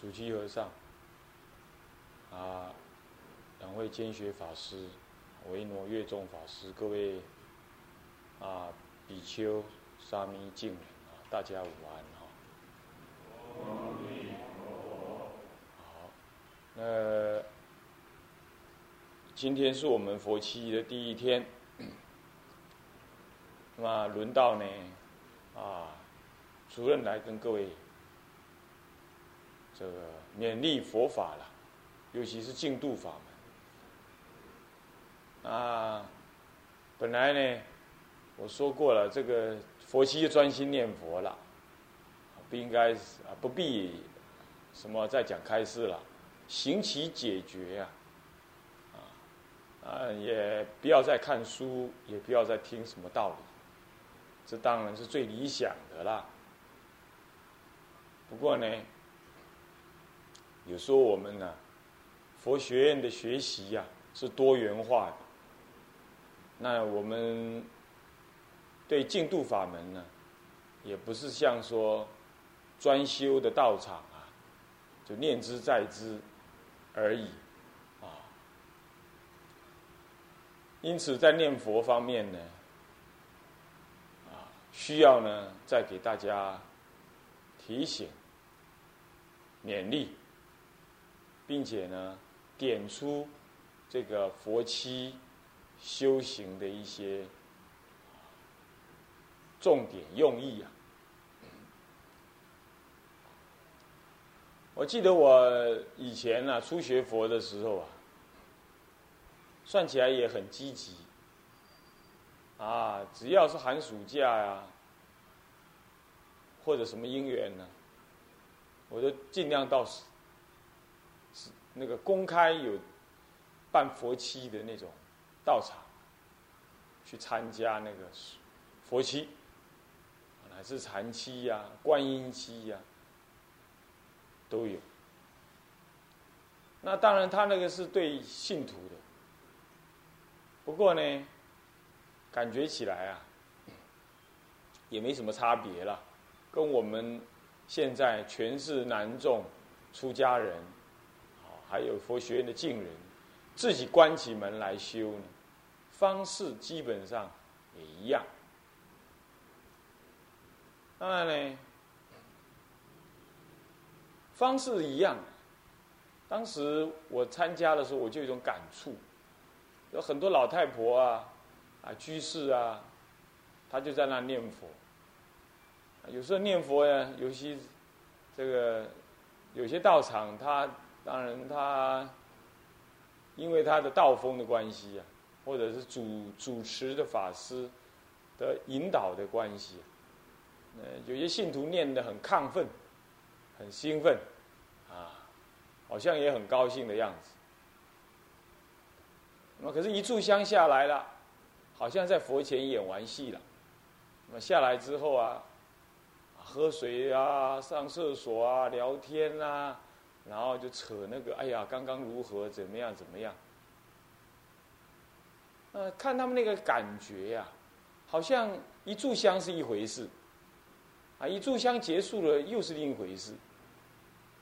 主七和尚，啊，两位兼学法师，维诺月众法师，各位啊，比丘、沙弥、净人啊，大家午安哈。好，那今天是我们佛期的第一天，那么轮到呢，啊，主任来跟各位。这个勉励佛法了，尤其是净度法门。啊，本来呢，我说过了，这个佛期就专心念佛了，不应该啊，不必什么再讲开示了，行其解决呀，啊，啊，也不要再看书，也不要再听什么道理，这当然是最理想的啦。不过呢。有时候我们呢，佛学院的学习呀是多元化的。那我们对净度法门呢，也不是像说专修的道场啊，就念之在之而已啊。因此在念佛方面呢，啊，需要呢再给大家提醒、勉励。并且呢，点出这个佛期修行的一些重点用意啊。我记得我以前呢初学佛的时候啊，算起来也很积极啊，只要是寒暑假呀，或者什么因缘呢，我就尽量到。那个公开有办佛期的那种道场，去参加那个佛期，乃至禅期呀、观音期呀，都有。那当然，他那个是对信徒的。不过呢，感觉起来啊，也没什么差别了，跟我们现在全是男众出家人。还有佛学院的敬人，自己关起门来修呢，方式基本上也一样。当然呢，方式一样。当时我参加的时候，我就有一种感触，有很多老太婆啊，啊居士啊，他就在那念佛。有时候念佛呀，有些这个有些道场他。当然，他因为他的道风的关系啊，或者是主主持的法师的引导的关系，呃，有些信徒念的很亢奋，很兴奋，啊，好像也很高兴的样子。那么，可是，一炷香下来了，好像在佛前演完戏了。那么下来之后啊，喝水啊，上厕所啊，聊天啊。然后就扯那个，哎呀，刚刚如何，怎么样，怎么样？呃，看他们那个感觉呀，好像一炷香是一回事，啊，一炷香结束了又是另一回事，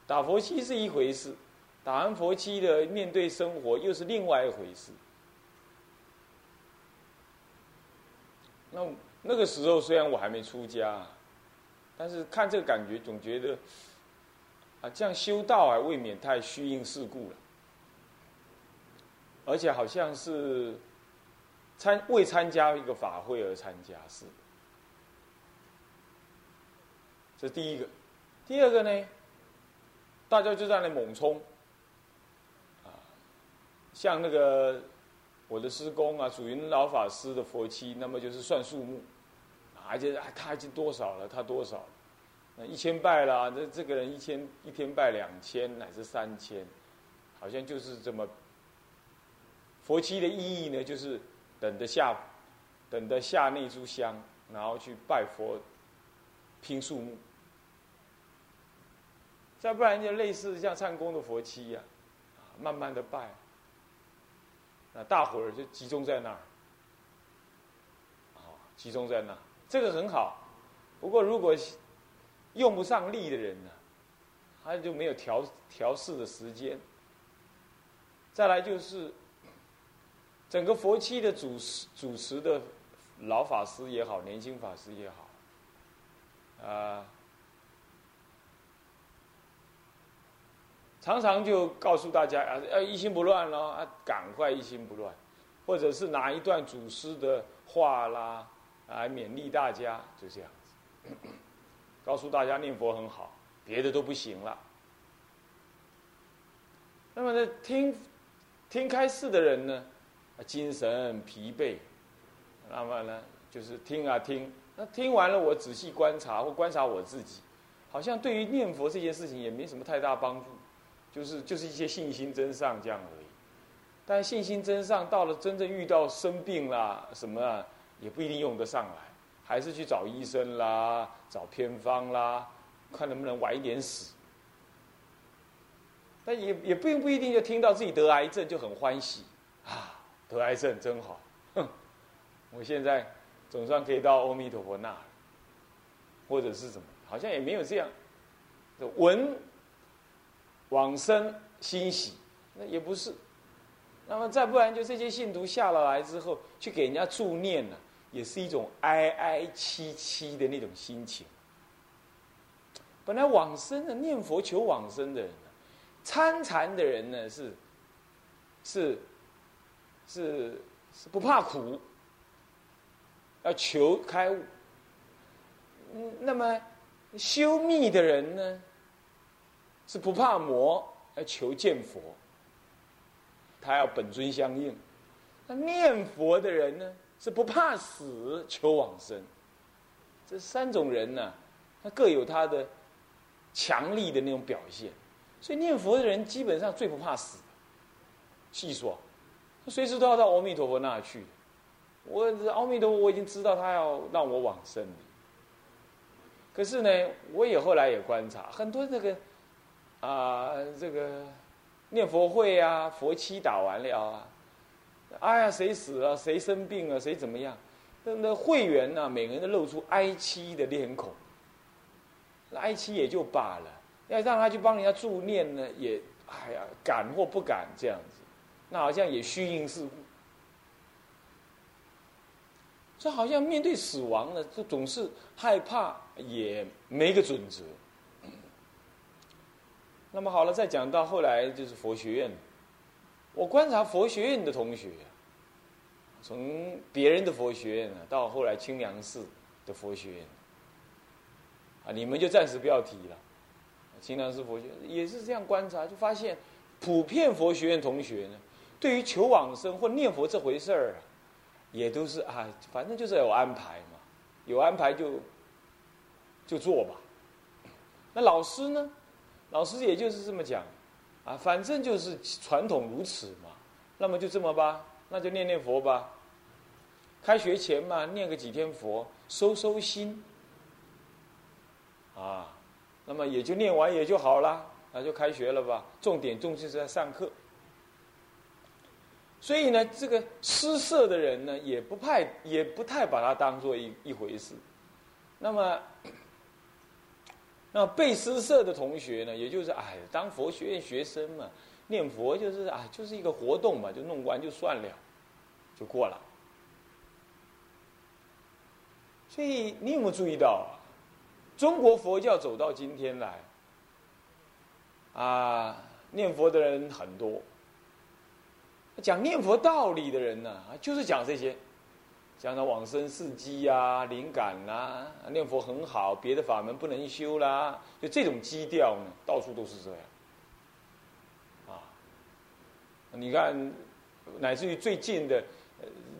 打佛七是一回事，打完佛七的面对生活又是另外一回事。那那个时候虽然我还没出家，但是看这个感觉，总觉得。这样修道啊，未免太虚应世故了，而且好像是参未参加一个法会而参加是。这第一个，第二个呢，大家就在那猛冲，啊，像那个我的师公啊，属于老法师的佛妻，那么就是算数目，而且啊，他已经多少了，他多少。那一千拜啦，这这个人一千一天拜两千乃至三千，好像就是这么。佛七的意义呢，就是等着下，等着下那炷香，然后去拜佛，拼数目。再不然就类似像唱功的佛七呀，慢慢的拜，那大伙儿就集中在那儿，啊，集中在那，这个很好。不过如果用不上力的人呢，他就没有调调试的时间。再来就是整个佛期的主持主持的老法师也好，年轻法师也好，啊，常常就告诉大家啊，要一心不乱咯，啊，赶快一心不乱，或者是拿一段祖师的话啦，来勉励大家，就这样子，告诉大家念佛很好，别的都不行了。那么呢，听听开示的人呢，精神疲惫，那么呢，就是听啊听，那听完了，我仔细观察或观察我自己，好像对于念佛这件事情也没什么太大帮助，就是就是一些信心真上这样而已。但信心真上到了真正遇到生病啦什么啊，也不一定用得上来，还是去找医生啦，找偏方啦，看能不能晚一点死。但也也并不一定就听到自己得癌症就很欢喜啊，得癌症真好，哼！我现在总算可以到阿弥陀佛那了，或者是什么，好像也没有这样，闻往生欣喜，那也不是。那么再不然就这些信徒下了来之后，去给人家助念呢，也是一种哀哀戚戚的那种心情。本来往生的念佛求往生的人。参禅的人呢，是是是是不怕苦，要求开悟。嗯，那么修密的人呢，是不怕魔，要求见佛。他要本尊相应。那念佛的人呢，是不怕死，求往生。这三种人呢，他各有他的强力的那种表现。所以念佛的人基本上最不怕死。细说，他随时都要到阿弥陀佛那去。我阿弥陀佛，我已经知道他要让我往生。可是呢，我也后来也观察很多这个啊，这个念佛会啊，佛七打完了啊，哎呀，谁死了，谁生病了，谁怎么样？那那会员呢，每个人都露出哀戚的脸孔。哀戚也就罢了。要让他去帮人家助念呢，也哎呀，敢或不敢这样子，那好像也虚应事。这好像面对死亡呢，就总是害怕，也没个准则。那么好了，再讲到后来就是佛学院，我观察佛学院的同学，从别人的佛学院呢，到后来清凉寺的佛学院，啊，你们就暂时不要提了。清凉寺佛学也是这样观察，就发现普遍佛学院同学呢，对于求往生或念佛这回事儿啊，也都是啊，反正就是有安排嘛，有安排就就做吧。那老师呢，老师也就是这么讲啊，反正就是传统如此嘛，那么就这么吧，那就念念佛吧。开学前嘛，念个几天佛，收收心啊。那么也就念完也就好了，那就开学了吧。重点重心是在上课，所以呢，这个失色的人呢，也不派，也不太把它当做一一回事。那么，那被施舍的同学呢，也就是哎，当佛学院学生嘛，念佛就是啊，就是一个活动嘛，就弄完就算了，就过了。所以你有没有注意到？中国佛教走到今天来，啊，念佛的人很多。讲念佛道理的人呢，就是讲这些，讲到往生事迹啊、灵感啦，念佛很好，别的法门不能修啦，就这种基调呢，到处都是这样。啊，你看，乃至于最近的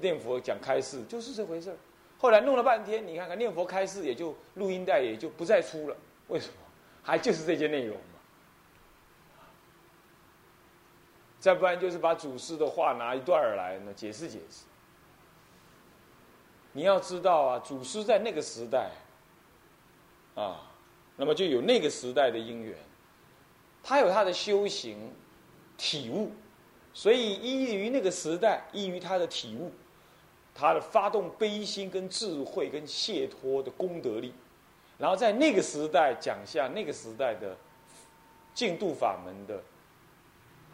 念佛讲开示，就是这回事儿。后来弄了半天，你看看念佛开示，也就录音带也就不再出了。为什么？还就是这些内容嘛。再不然就是把祖师的话拿一段儿来呢解释解释。你要知道啊，祖师在那个时代，啊，那么就有那个时代的因缘，他有他的修行体悟，所以依于那个时代，依于他的体悟。他的发动悲心、跟智慧、跟解脱的功德力，然后在那个时代讲下那个时代的净度法门的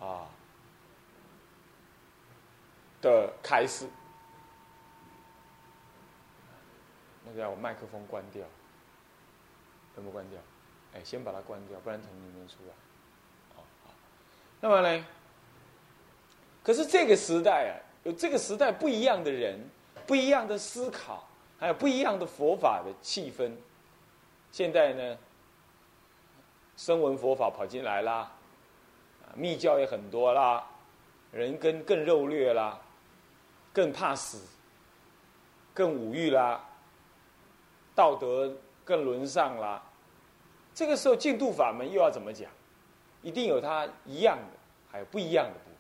啊的开始。那个，我麦克风关掉，全部关掉？哎，先把它关掉，不然从里面出来。好，好。那么呢？可是这个时代啊，有这个时代不一样的人，不一样的思考，还有不一样的佛法的气氛。现在呢，声闻佛法跑进来啦，密教也很多啦，人更更肉劣啦，更怕死，更五欲啦，道德更沦丧啦。这个时候净土法门又要怎么讲？一定有它一样的，还有不一样的部分。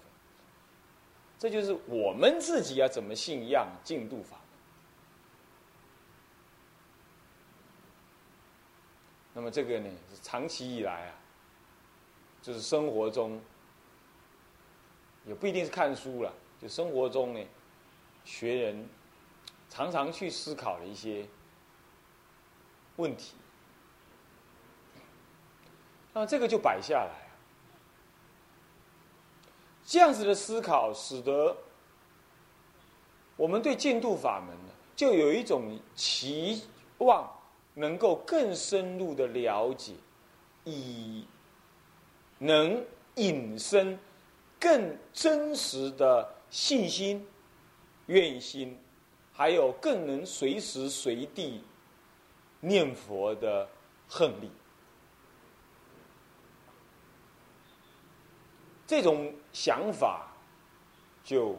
这就是我们自己要怎么信仰净土法。那么这个呢，是长期以来啊，就是生活中，也不一定是看书了，就生活中呢，学人常常去思考的一些问题。那这个就摆下来，这样子的思考，使得我们对净土法门呢，就有一种期望。能够更深入的了解，以能引申更真实的信心、愿心，还有更能随时随地念佛的恨力。这种想法，就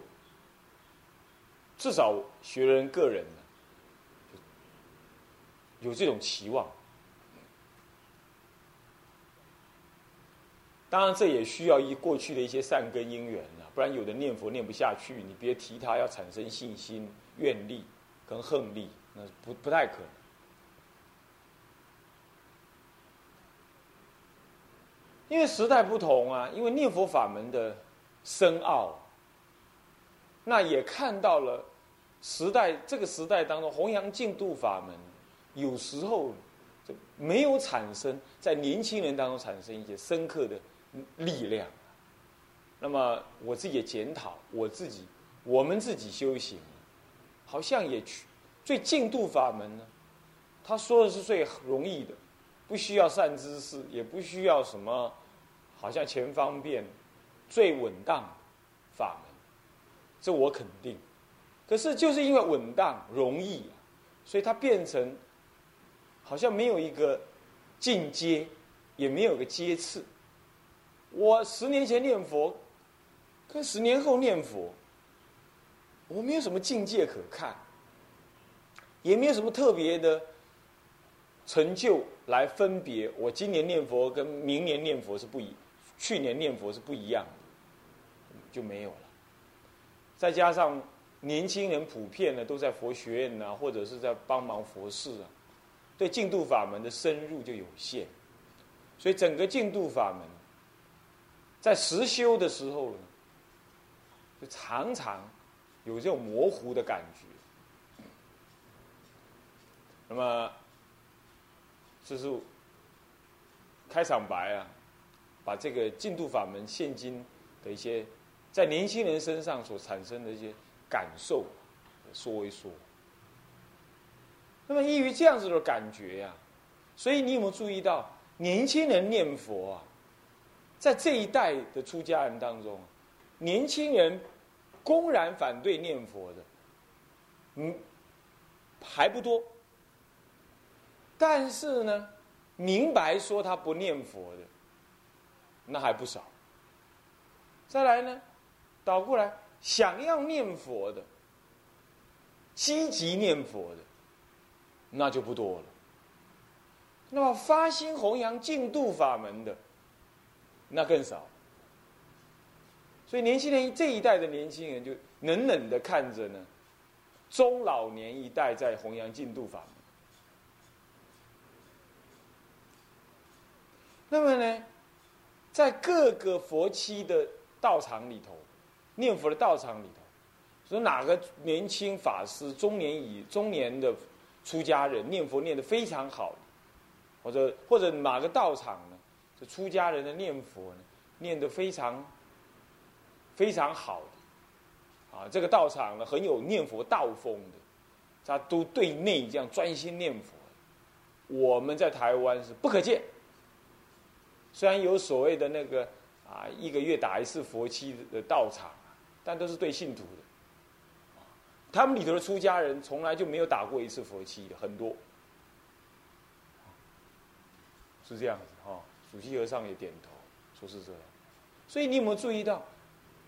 至少学人个人。有这种期望，当然这也需要一过去的一些善根因缘了，不然有的念佛念不下去，你别提他要产生信心、愿力跟恨力，那不不太可能。因为时代不同啊，因为念佛法门的深奥，那也看到了时代这个时代当中弘扬净土法门。有时候就没有产生在年轻人当中产生一些深刻的力量。那么我自己也检讨我自己，我们自己修行，好像也去最净度法门呢。他说的是最容易的，不需要善知识，也不需要什么，好像全方便、最稳当法门。这我肯定。可是就是因为稳当、容易，所以它变成。好像没有一个进阶，也没有个阶次。我十年前念佛，跟十年后念佛，我没有什么境界可看，也没有什么特别的成就来分别。我今年念佛跟明年念佛是不一，去年念佛是不一样的，就没有了。再加上年轻人普遍呢都在佛学院呐，或者是在帮忙佛事啊。对净度法门的深入就有限，所以整个净度法门在实修的时候呢，就常常有这种模糊的感觉。那么，就是开场白啊，把这个净度法门现今的一些在年轻人身上所产生的一些感受说一说。那么，依于这样子的感觉呀，所以你有没有注意到，年轻人念佛啊，在这一代的出家人当中，年轻人公然反对念佛的，嗯，还不多。但是呢，明白说他不念佛的，那还不少。再来呢，倒过来想要念佛的，积极念佛的。那就不多了。那么发心弘扬净度法门的，那更少。所以年轻人这一代的年轻人就冷冷的看着呢，中老年一代在弘扬净度法门。那么呢，在各个佛期的道场里头，念佛的道场里头，说哪个年轻法师、中年以中年的。出家人念佛念的非常好，或者或者哪个道场呢？这出家人的念佛呢，念得非常非常好的，啊，这个道场呢很有念佛道风的，他都对内这样专心念佛。我们在台湾是不可见，虽然有所谓的那个啊一个月打一次佛七的道场，但都是对信徒的。他们里头的出家人从来就没有打过一次佛七的，很多是这样子哈。主席和尚也点头，说是这样。所以你有没有注意到，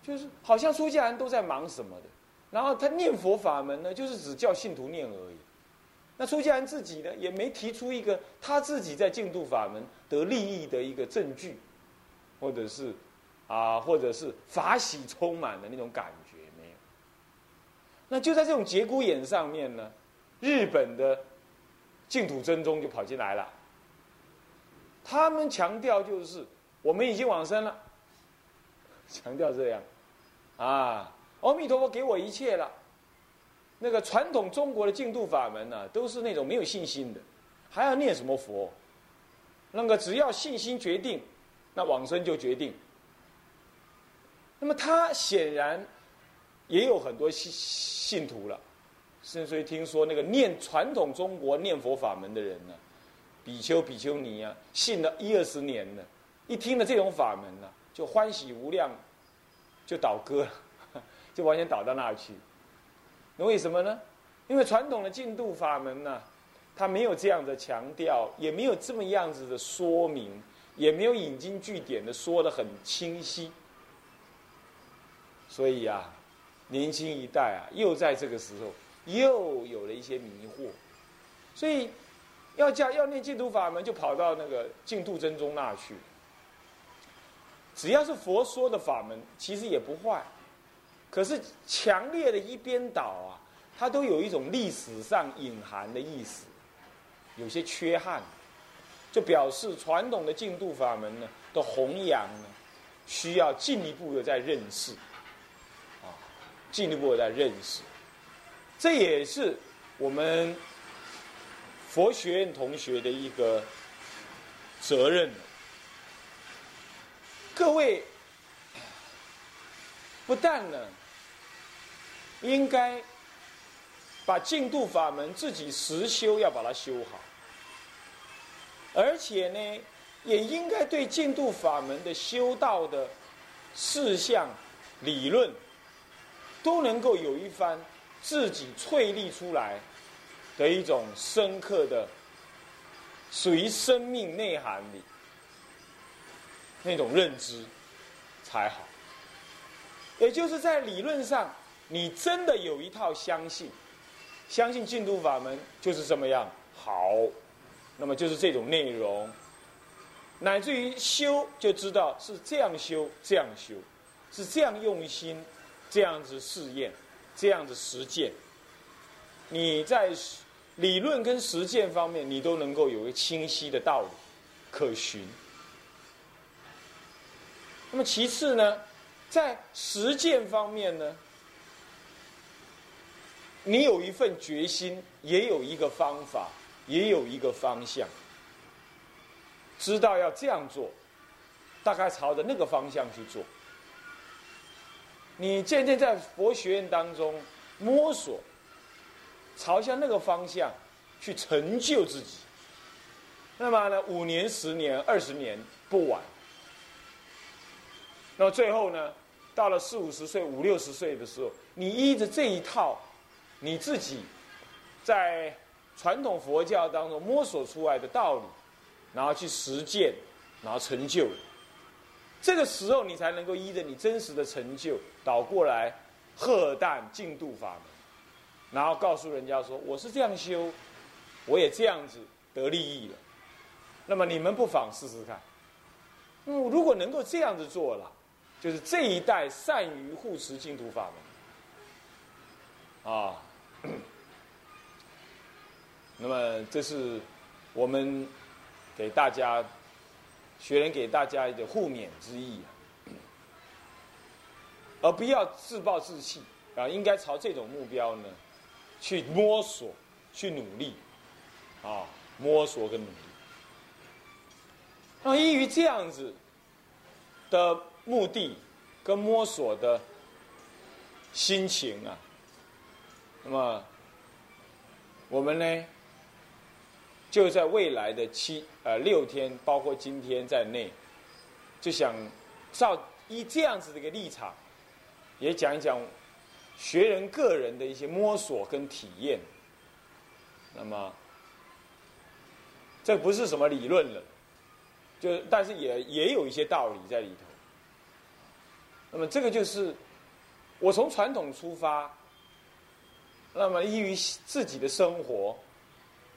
就是好像出家人都在忙什么的，然后他念佛法门呢，就是只叫信徒念而已。那出家人自己呢，也没提出一个他自己在净土法门得利益的一个证据，或者是啊，或者是法喜充满的那种感觉没有。那就在这种节骨眼上面呢，日本的净土真宗就跑进来了。他们强调就是我们已经往生了，强调这样，啊，阿弥陀佛给我一切了。那个传统中国的净土法门呢，都是那种没有信心的，还要念什么佛？那个只要信心决定，那往生就决定。那么他显然。也有很多信信徒了，甚至于听说那个念传统中国念佛法门的人呢，比丘比丘尼啊，信了一二十年了，一听了这种法门呢，就欢喜无量，就倒戈了，就完全倒到那儿去。那为什么呢？因为传统的净土法门呢，他没有这样的强调，也没有这么样子的说明，也没有引经据典的说的很清晰，所以啊。年轻一代啊，又在这个时候又有了一些迷惑，所以要叫要念净土法门，就跑到那个净土真宗那去。只要是佛说的法门，其实也不坏，可是强烈的一边倒啊，它都有一种历史上隐含的意思，有些缺憾，就表示传统的净土法门呢的弘扬呢，需要进一步的在认识。啊进一步的认识，这也是我们佛学院同学的一个责任。各位不但呢，应该把净土法门自己实修，要把它修好，而且呢，也应该对净土法门的修道的事项、理论。都能够有一番自己淬炼出来的一种深刻的属于生命内涵里那种认知才好。也就是在理论上，你真的有一套相信，相信净土法门就是这么样好，那么就是这种内容，乃至于修就知道是这样修，这样修，是这样用心。这样子试验，这样子实践，你在理论跟实践方面，你都能够有一个清晰的道理可循。那么其次呢，在实践方面呢，你有一份决心，也有一个方法，也有一个方向，知道要这样做，大概朝着那个方向去做。你渐渐在佛学院当中摸索，朝向那个方向去成就自己。那么呢，五年、十年、二十年不晚。那么最后呢，到了四五十岁、五六十岁的时候，你依着这一套，你自己在传统佛教当中摸索出来的道理，然后去实践，然后成就。这个时候，你才能够依着你真实的成就倒过来，喝淡净度法门，然后告诉人家说：“我是这样修，我也这样子得利益了。”那么你们不妨试试看。嗯，如果能够这样子做了，就是这一代善于护持净土法门啊。那么这是我们给大家。学人给大家一个互勉之意啊，而不要自暴自弃啊，应该朝这种目标呢去摸索、去努力啊，摸索跟努力。那么依于这样子的目的跟摸索的心情啊，那么我们呢，就在未来的七呃六天，包括今天在内，就想照以这样子的一个立场，也讲一讲学人个人的一些摸索跟体验。那么，这不是什么理论了，就但是也也有一些道理在里头。那么这个就是我从传统出发，那么依于自己的生活，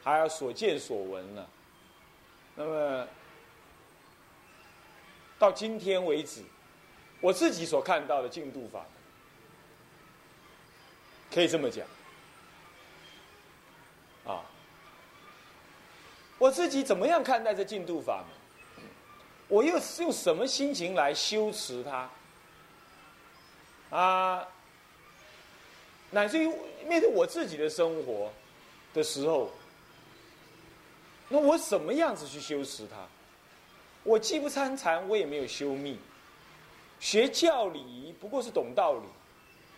还有所见所闻呢，那么到今天为止，我自己所看到的进度法，可以这么讲。啊，我自己怎么样看待这进度法门？我又是用什么心情来修持它？啊，乃至于面对我自己的生活的时候，那我什么样子去修持它？我既不参禅，我也没有修密，学教礼仪不过是懂道理。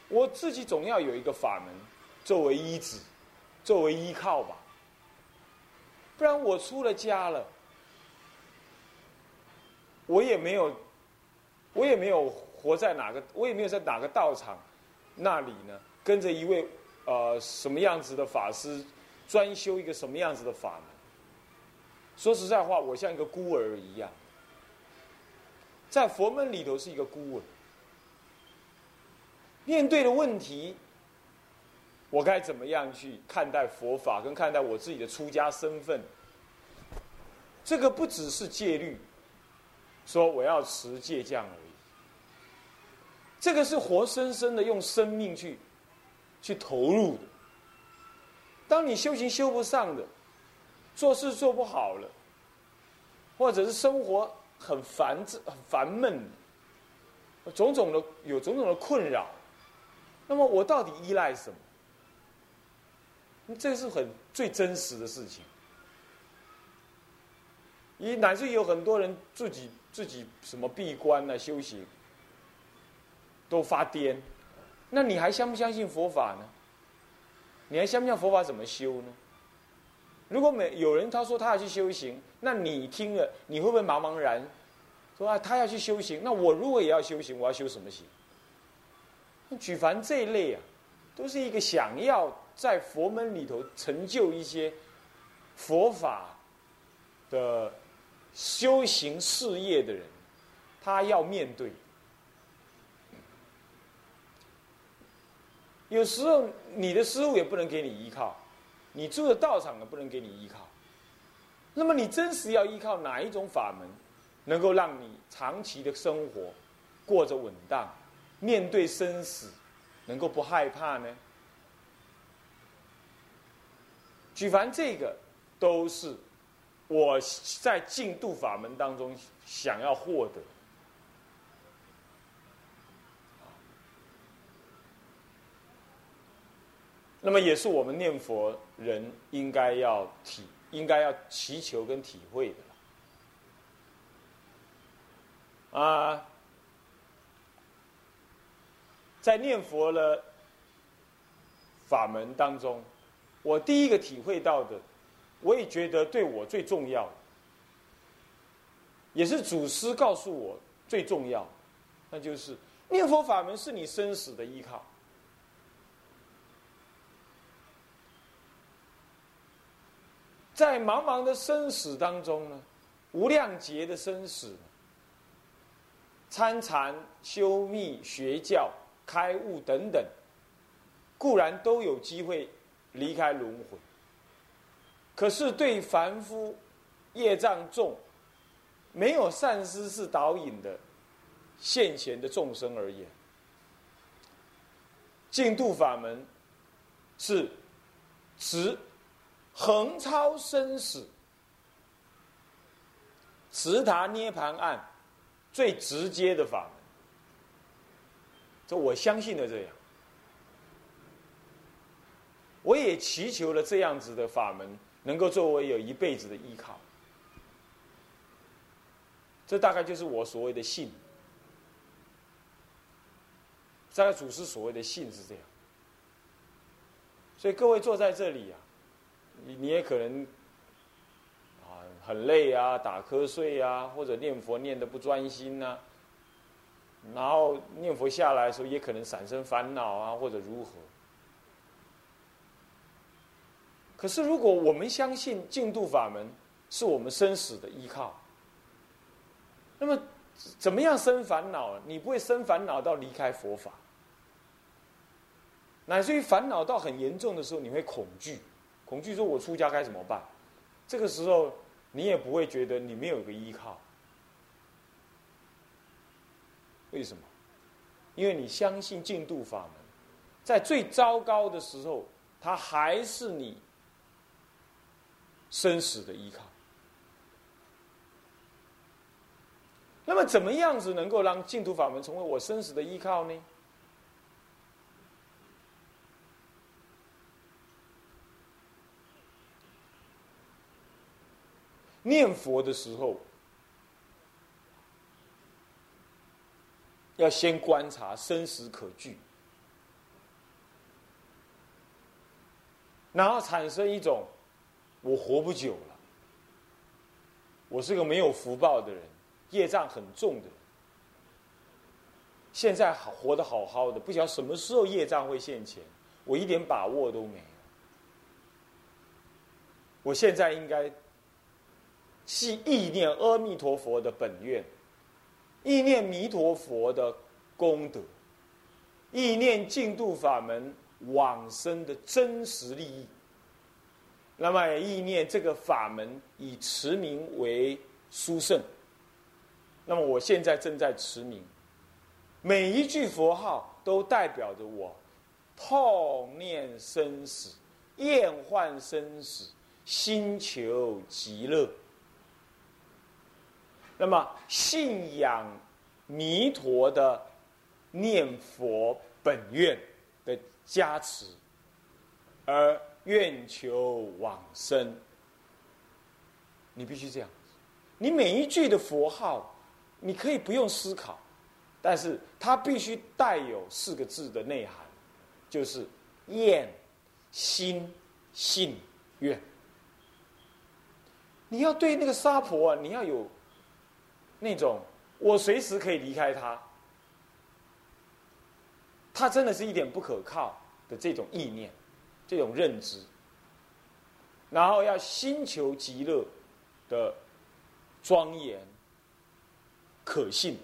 我自己总要有一个法门作为依止。作为依靠吧，不然我出了家了，我也没有，我也没有活在哪个，我也没有在哪个道场那里呢，跟着一位呃什么样子的法师专修一个什么样子的法门。说实在话，我像一个孤儿一样，在佛门里头是一个孤儿，面对的问题。我该怎么样去看待佛法，跟看待我自己的出家身份？这个不只是戒律，说我要持戒这样而已。这个是活生生的用生命去去投入的。当你修行修不上的，做事做不好了，或者是生活很烦很烦闷，种种的有种种的困扰，那么我到底依赖什么？这是很最真实的事情，以乃至有很多人自己自己什么闭关啊修行，都发癫，那你还相不相信佛法呢？你还相不相信佛法怎么修呢？如果每有人他说他要去修行，那你听了你会不会茫茫然？说啊，他要去修行，那我如果也要修行，我要修什么行？举凡这一类啊，都是一个想要。在佛门里头成就一些佛法的修行事业的人，他要面对。有时候你的师傅也不能给你依靠，你住的道场呢不能给你依靠。那么你真实要依靠哪一种法门，能够让你长期的生活过着稳当，面对生死能够不害怕呢？举凡这个，都是我在净度法门当中想要获得。那么也是我们念佛人应该要体、应该要祈求跟体会的。啊，在念佛的法门当中。我第一个体会到的，我也觉得对我最重要，也是祖师告诉我最重要，那就是念佛法门是你生死的依靠。在茫茫的生死当中呢，无量劫的生死，参禅、修密、学教、开悟等等，固然都有机会。离开轮回，可是对凡夫业障重、没有善知识导引的现前的众生而言，净度法门是持横超生死、持达涅盘案最直接的法门。这我相信的这样。我也祈求了这样子的法门，能够作为有一辈子的依靠。这大概就是我所谓的信。大概祖师所谓的信是这样。所以各位坐在这里啊，你你也可能啊很累啊，打瞌睡啊，或者念佛念的不专心呐，然后念佛下来的时候也可能产生烦恼啊，或者如何。可是如果我们相信净土法门是我们生死的依靠，那么怎么样生烦恼？你不会生烦恼到离开佛法。乃至于烦恼到很严重的时候，你会恐惧，恐惧说：“我出家该怎么办？”这个时候，你也不会觉得你没有个依靠。为什么？因为你相信净度法门，在最糟糕的时候，它还是你生死的依靠。那么，怎么样子能够让净土法门成为我生死的依靠呢？念佛的时候，要先观察生死可惧，然后产生一种我活不久了，我是个没有福报的人，业障很重的人，现在好活得好好的，不晓得什么时候业障会现前，我一点把握都没有，我现在应该。系意念阿弥陀佛的本愿，意念弥陀佛的功德，意念净度法门往生的真实利益。那么也意念这个法门以持名为殊胜。那么我现在正在持名，每一句佛号都代表着我痛念生死、厌患生死、心求极乐。那么，信仰弥陀的念佛本愿的加持，而愿求往生，你必须这样。你每一句的佛号，你可以不用思考，但是它必须带有四个字的内涵，就是愿、心、信、愿。你要对那个沙婆啊，你要有。那种我随时可以离开他，他真的是一点不可靠的这种意念，这种认知，然后要心求极乐的庄严可信，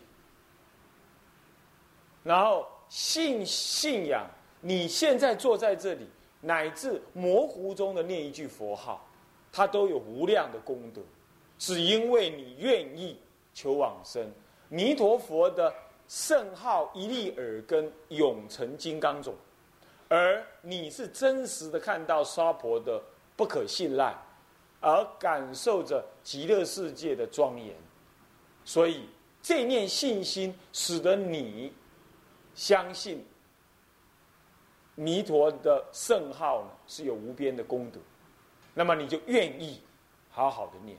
然后信信仰你现在坐在这里，乃至模糊中的念一句佛号，它都有无量的功德，只因为你愿意。求往生，弥陀佛的圣号一粒耳根，永成金刚种，而你是真实的看到娑婆的不可信赖，而感受着极乐世界的庄严，所以这念信心使得你相信弥陀的圣号呢是有无边的功德，那么你就愿意好好的念。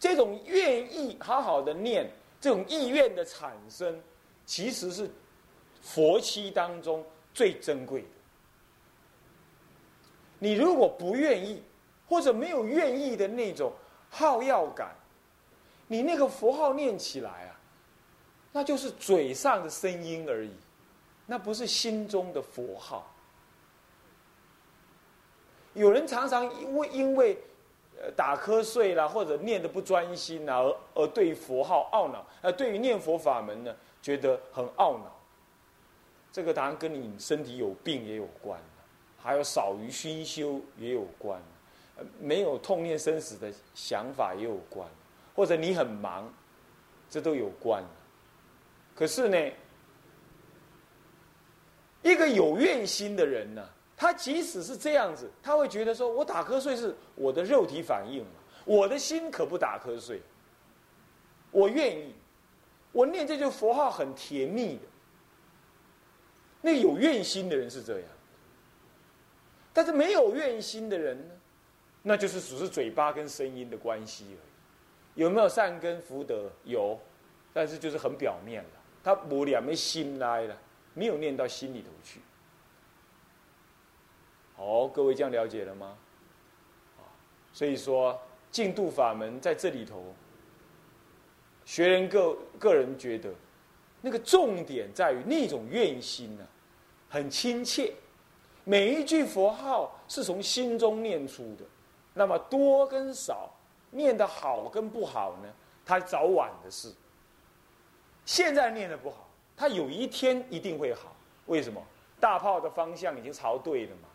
这种愿意好好的念，这种意愿的产生，其实是佛期当中最珍贵的。你如果不愿意，或者没有愿意的那种好要感，你那个佛号念起来啊，那就是嘴上的声音而已，那不是心中的佛号。有人常常因为因为。打瞌睡啦，或者念的不专心啦，而而对佛号懊恼，呃，对于念佛法门呢，觉得很懊恼。这个当然跟你身体有病也有关，还有少于熏修也有关，呃，没有痛念生死的想法也有关，或者你很忙，这都有关。可是呢，一个有愿心的人呢？他即使是这样子，他会觉得说：“我打瞌睡是我的肉体反应嘛，我的心可不打瞌睡。我愿意，我念这句佛号很甜蜜的。那有愿心的人是这样，但是没有愿心的人呢，那就是只是嘴巴跟声音的关系而已。有没有善根福德？有，但是就是很表面了，他不两没心来了，没有念到心里头去。好，各位这样了解了吗？所以说净度法门在这里头，学人个个人觉得，那个重点在于那种愿心呢，很亲切，每一句佛号是从心中念出的，那么多跟少，念的好跟不好呢，它早晚的事。现在念的不好，它有一天一定会好。为什么？大炮的方向已经朝对了嘛。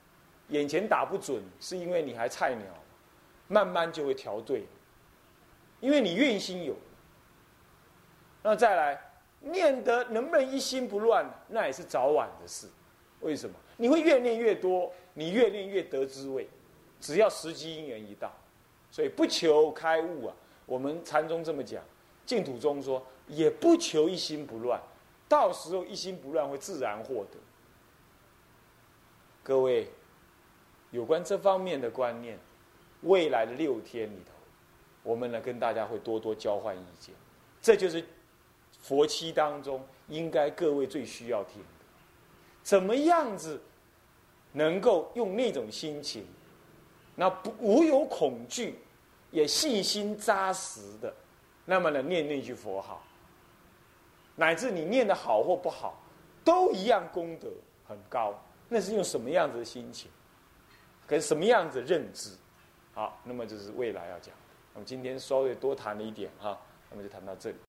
眼前打不准，是因为你还菜鸟，慢慢就会调对，因为你愿心有。那再来念得能不能一心不乱，那也是早晚的事。为什么？你会越念越多，你越念越得滋味。只要时机因缘一到，所以不求开悟啊。我们禅宗这么讲，净土宗说也不求一心不乱，到时候一心不乱会自然获得。各位。有关这方面的观念，未来的六天里头，我们呢跟大家会多多交换意见。这就是佛期当中应该各位最需要听的。怎么样子能够用那种心情，那不无有恐惧，也信心扎实的，那么呢念那句佛号，乃至你念的好或不好，都一样功德很高。那是用什么样子的心情？跟什么样子认知？好，那么就是未来要讲。那么今天稍微多谈了一点哈，那么就谈到这里。